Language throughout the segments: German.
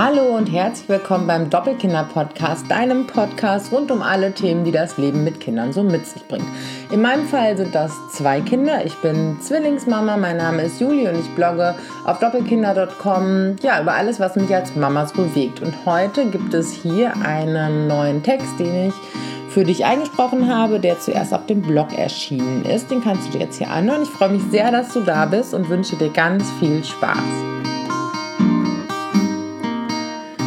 Hallo und herzlich willkommen beim Doppelkinder-Podcast, deinem Podcast rund um alle Themen, die das Leben mit Kindern so mit sich bringt. In meinem Fall sind das zwei Kinder. Ich bin Zwillingsmama, mein Name ist Julie und ich blogge auf doppelkinder.com ja, über alles, was mich als Mama so bewegt. Und heute gibt es hier einen neuen Text, den ich für dich eingesprochen habe, der zuerst auf dem Blog erschienen ist. Den kannst du dir jetzt hier anhören. Ich freue mich sehr, dass du da bist und wünsche dir ganz viel Spaß.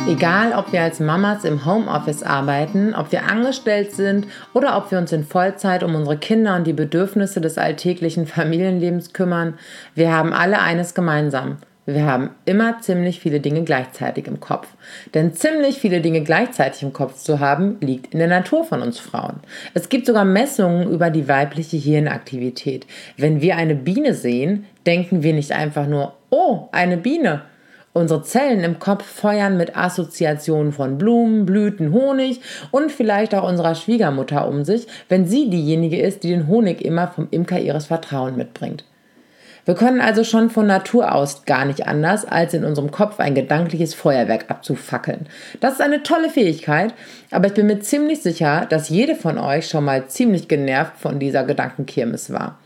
Egal, ob wir als Mamas im Homeoffice arbeiten, ob wir angestellt sind oder ob wir uns in Vollzeit um unsere Kinder und die Bedürfnisse des alltäglichen Familienlebens kümmern, wir haben alle eines gemeinsam. Wir haben immer ziemlich viele Dinge gleichzeitig im Kopf. Denn ziemlich viele Dinge gleichzeitig im Kopf zu haben, liegt in der Natur von uns Frauen. Es gibt sogar Messungen über die weibliche Hirnaktivität. Wenn wir eine Biene sehen, denken wir nicht einfach nur, oh, eine Biene, Unsere Zellen im Kopf feuern mit Assoziationen von Blumen, Blüten, Honig und vielleicht auch unserer Schwiegermutter um sich, wenn sie diejenige ist, die den Honig immer vom Imker ihres Vertrauens mitbringt. Wir können also schon von Natur aus gar nicht anders, als in unserem Kopf ein gedankliches Feuerwerk abzufackeln. Das ist eine tolle Fähigkeit, aber ich bin mir ziemlich sicher, dass jede von euch schon mal ziemlich genervt von dieser Gedankenkirmes war.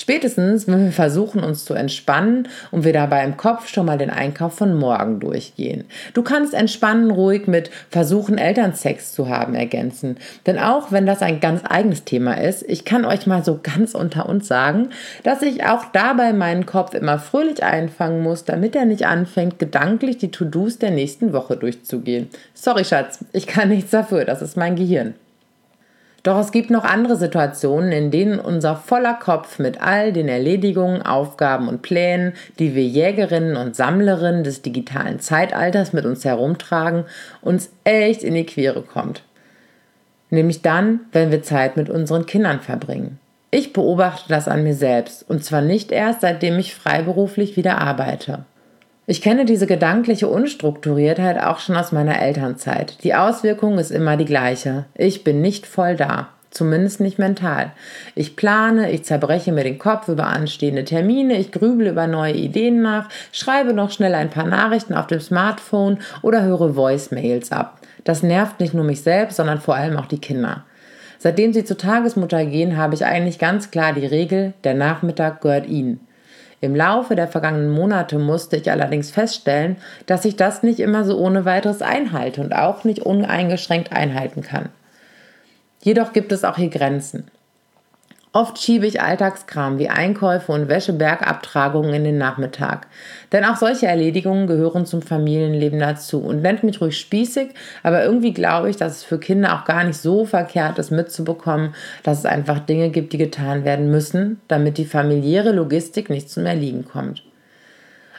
Spätestens, wenn wir versuchen, uns zu entspannen und wir dabei im Kopf schon mal den Einkauf von morgen durchgehen. Du kannst entspannen ruhig mit versuchen, Elternsex zu haben ergänzen. Denn auch wenn das ein ganz eigenes Thema ist, ich kann euch mal so ganz unter uns sagen, dass ich auch dabei meinen Kopf immer fröhlich einfangen muss, damit er nicht anfängt, gedanklich die To-Dos der nächsten Woche durchzugehen. Sorry, Schatz, ich kann nichts dafür, das ist mein Gehirn. Doch es gibt noch andere Situationen, in denen unser voller Kopf mit all den Erledigungen, Aufgaben und Plänen, die wir Jägerinnen und Sammlerinnen des digitalen Zeitalters mit uns herumtragen, uns echt in die Quere kommt. Nämlich dann, wenn wir Zeit mit unseren Kindern verbringen. Ich beobachte das an mir selbst und zwar nicht erst, seitdem ich freiberuflich wieder arbeite. Ich kenne diese gedankliche Unstrukturiertheit auch schon aus meiner Elternzeit. Die Auswirkung ist immer die gleiche. Ich bin nicht voll da. Zumindest nicht mental. Ich plane, ich zerbreche mir den Kopf über anstehende Termine, ich grübel über neue Ideen nach, schreibe noch schnell ein paar Nachrichten auf dem Smartphone oder höre Voicemails ab. Das nervt nicht nur mich selbst, sondern vor allem auch die Kinder. Seitdem sie zur Tagesmutter gehen, habe ich eigentlich ganz klar die Regel, der Nachmittag gehört ihnen. Im Laufe der vergangenen Monate musste ich allerdings feststellen, dass ich das nicht immer so ohne weiteres einhalte und auch nicht uneingeschränkt einhalten kann. Jedoch gibt es auch hier Grenzen. Oft schiebe ich Alltagskram wie Einkäufe und Wäschebergabtragungen in den Nachmittag. Denn auch solche Erledigungen gehören zum Familienleben dazu und nennt mich ruhig spießig, aber irgendwie glaube ich, dass es für Kinder auch gar nicht so verkehrt ist mitzubekommen, dass es einfach Dinge gibt, die getan werden müssen, damit die familiäre Logistik nicht zum Erliegen kommt.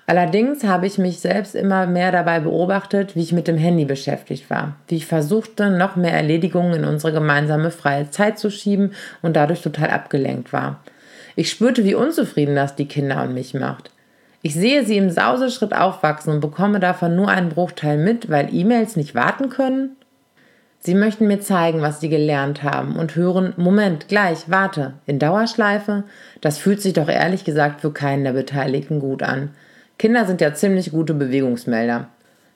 Allerdings habe ich mich selbst immer mehr dabei beobachtet, wie ich mit dem Handy beschäftigt war, wie ich versuchte, noch mehr Erledigungen in unsere gemeinsame freie Zeit zu schieben und dadurch total abgelenkt war. Ich spürte, wie unzufrieden das die Kinder und mich macht. Ich sehe sie im Sauseschritt aufwachsen und bekomme davon nur einen Bruchteil mit, weil E-Mails nicht warten können? Sie möchten mir zeigen, was sie gelernt haben und hören, Moment, gleich, warte, in Dauerschleife? Das fühlt sich doch ehrlich gesagt für keinen der Beteiligten gut an. Kinder sind ja ziemlich gute Bewegungsmelder.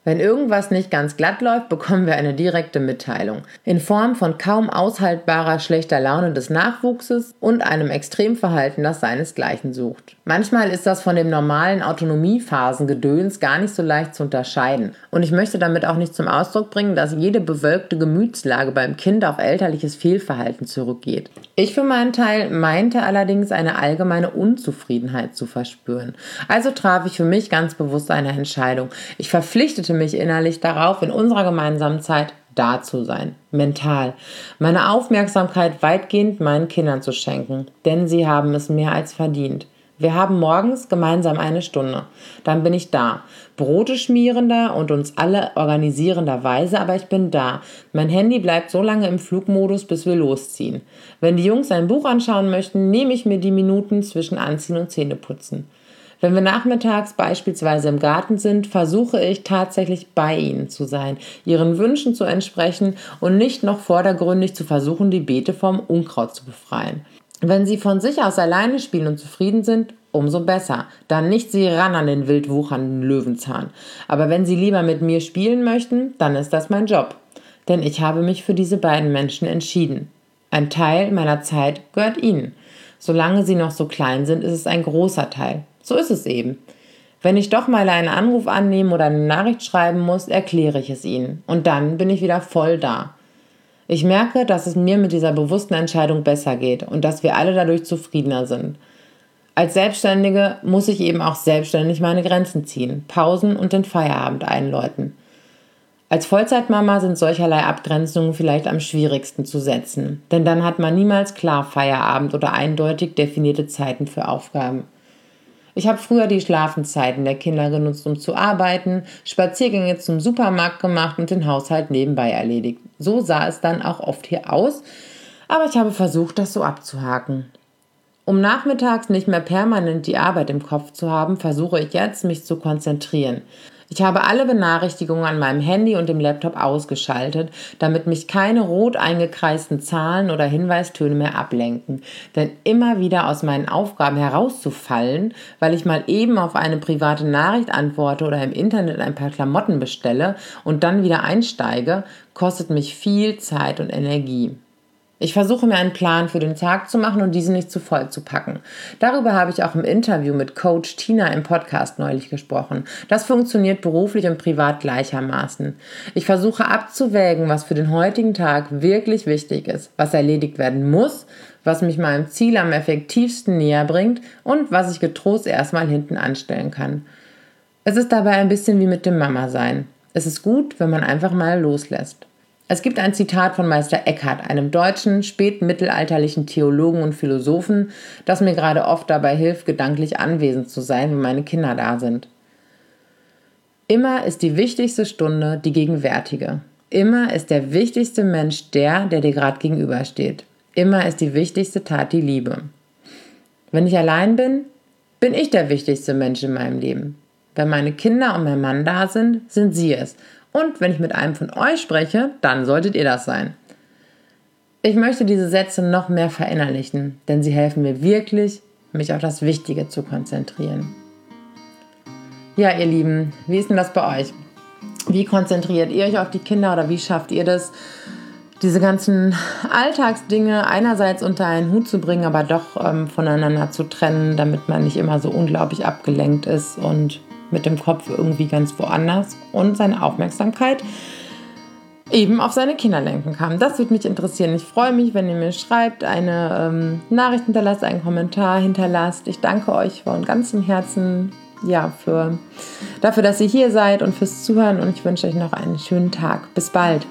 Wenn irgendwas nicht ganz glatt läuft, bekommen wir eine direkte Mitteilung in Form von kaum aushaltbarer schlechter Laune des Nachwuchses und einem Extremverhalten, das seinesgleichen sucht. Manchmal ist das von dem normalen Autonomiephasengedöns gar nicht so leicht zu unterscheiden. Und ich möchte damit auch nicht zum Ausdruck bringen, dass jede bewölkte Gemütslage beim Kind auf elterliches Fehlverhalten zurückgeht. Ich für meinen Teil meinte allerdings eine allgemeine Unzufriedenheit zu verspüren. Also traf ich für mich ganz bewusst eine Entscheidung. Ich verpflichtete mich innerlich darauf, in unserer gemeinsamen Zeit da zu sein, mental, meine Aufmerksamkeit weitgehend meinen Kindern zu schenken, denn sie haben es mehr als verdient. Wir haben morgens gemeinsam eine Stunde. Dann bin ich da. Brote schmierender und uns alle organisierenderweise, aber ich bin da. Mein Handy bleibt so lange im Flugmodus, bis wir losziehen. Wenn die Jungs ein Buch anschauen möchten, nehme ich mir die Minuten zwischen Anziehen und Zähneputzen. Wenn wir nachmittags beispielsweise im Garten sind, versuche ich tatsächlich bei ihnen zu sein, ihren Wünschen zu entsprechen und nicht noch vordergründig zu versuchen, die Beete vom Unkraut zu befreien. Wenn sie von sich aus alleine spielen und zufrieden sind, umso besser. Dann nicht sie ran an den wild wuchernden Löwenzahn. Aber wenn sie lieber mit mir spielen möchten, dann ist das mein Job. Denn ich habe mich für diese beiden Menschen entschieden. Ein Teil meiner Zeit gehört ihnen. Solange sie noch so klein sind, ist es ein großer Teil. So ist es eben. Wenn ich doch mal einen Anruf annehmen oder eine Nachricht schreiben muss, erkläre ich es ihnen. Und dann bin ich wieder voll da. Ich merke, dass es mir mit dieser bewussten Entscheidung besser geht und dass wir alle dadurch zufriedener sind. Als Selbstständige muss ich eben auch selbstständig meine Grenzen ziehen, Pausen und den Feierabend einläuten. Als Vollzeitmama sind solcherlei Abgrenzungen vielleicht am schwierigsten zu setzen, denn dann hat man niemals klar Feierabend oder eindeutig definierte Zeiten für Aufgaben. Ich habe früher die Schlafenszeiten der Kinder genutzt, um zu arbeiten, Spaziergänge zum Supermarkt gemacht und den Haushalt nebenbei erledigt. So sah es dann auch oft hier aus, aber ich habe versucht, das so abzuhaken. Um nachmittags nicht mehr permanent die Arbeit im Kopf zu haben, versuche ich jetzt, mich zu konzentrieren. Ich habe alle Benachrichtigungen an meinem Handy und dem Laptop ausgeschaltet, damit mich keine rot eingekreisten Zahlen oder Hinweistöne mehr ablenken. Denn immer wieder aus meinen Aufgaben herauszufallen, weil ich mal eben auf eine private Nachricht antworte oder im Internet ein paar Klamotten bestelle und dann wieder einsteige, kostet mich viel Zeit und Energie. Ich versuche mir einen Plan für den Tag zu machen und diesen nicht zu voll zu packen. Darüber habe ich auch im Interview mit Coach Tina im Podcast neulich gesprochen. Das funktioniert beruflich und privat gleichermaßen. Ich versuche abzuwägen, was für den heutigen Tag wirklich wichtig ist, was erledigt werden muss, was mich meinem Ziel am effektivsten näher bringt und was ich getrost erstmal hinten anstellen kann. Es ist dabei ein bisschen wie mit dem Mama sein. Es ist gut, wenn man einfach mal loslässt. Es gibt ein Zitat von Meister Eckhart, einem deutschen, spätmittelalterlichen Theologen und Philosophen, das mir gerade oft dabei hilft, gedanklich anwesend zu sein, wenn meine Kinder da sind. Immer ist die wichtigste Stunde die gegenwärtige. Immer ist der wichtigste Mensch der, der dir gerade gegenübersteht. Immer ist die wichtigste Tat die Liebe. Wenn ich allein bin, bin ich der wichtigste Mensch in meinem Leben. Wenn meine Kinder und mein Mann da sind, sind sie es und wenn ich mit einem von euch spreche, dann solltet ihr das sein. Ich möchte diese Sätze noch mehr verinnerlichen, denn sie helfen mir wirklich, mich auf das Wichtige zu konzentrieren. Ja, ihr Lieben, wie ist denn das bei euch? Wie konzentriert ihr euch auf die Kinder oder wie schafft ihr das, diese ganzen Alltagsdinge einerseits unter einen Hut zu bringen, aber doch ähm, voneinander zu trennen, damit man nicht immer so unglaublich abgelenkt ist und mit dem Kopf irgendwie ganz woanders und seine Aufmerksamkeit eben auf seine Kinder lenken kann. Das würde mich interessieren. Ich freue mich, wenn ihr mir schreibt, eine ähm, Nachricht hinterlasst, einen Kommentar hinterlasst. Ich danke euch von ganzem Herzen ja, für, dafür, dass ihr hier seid und fürs Zuhören und ich wünsche euch noch einen schönen Tag. Bis bald.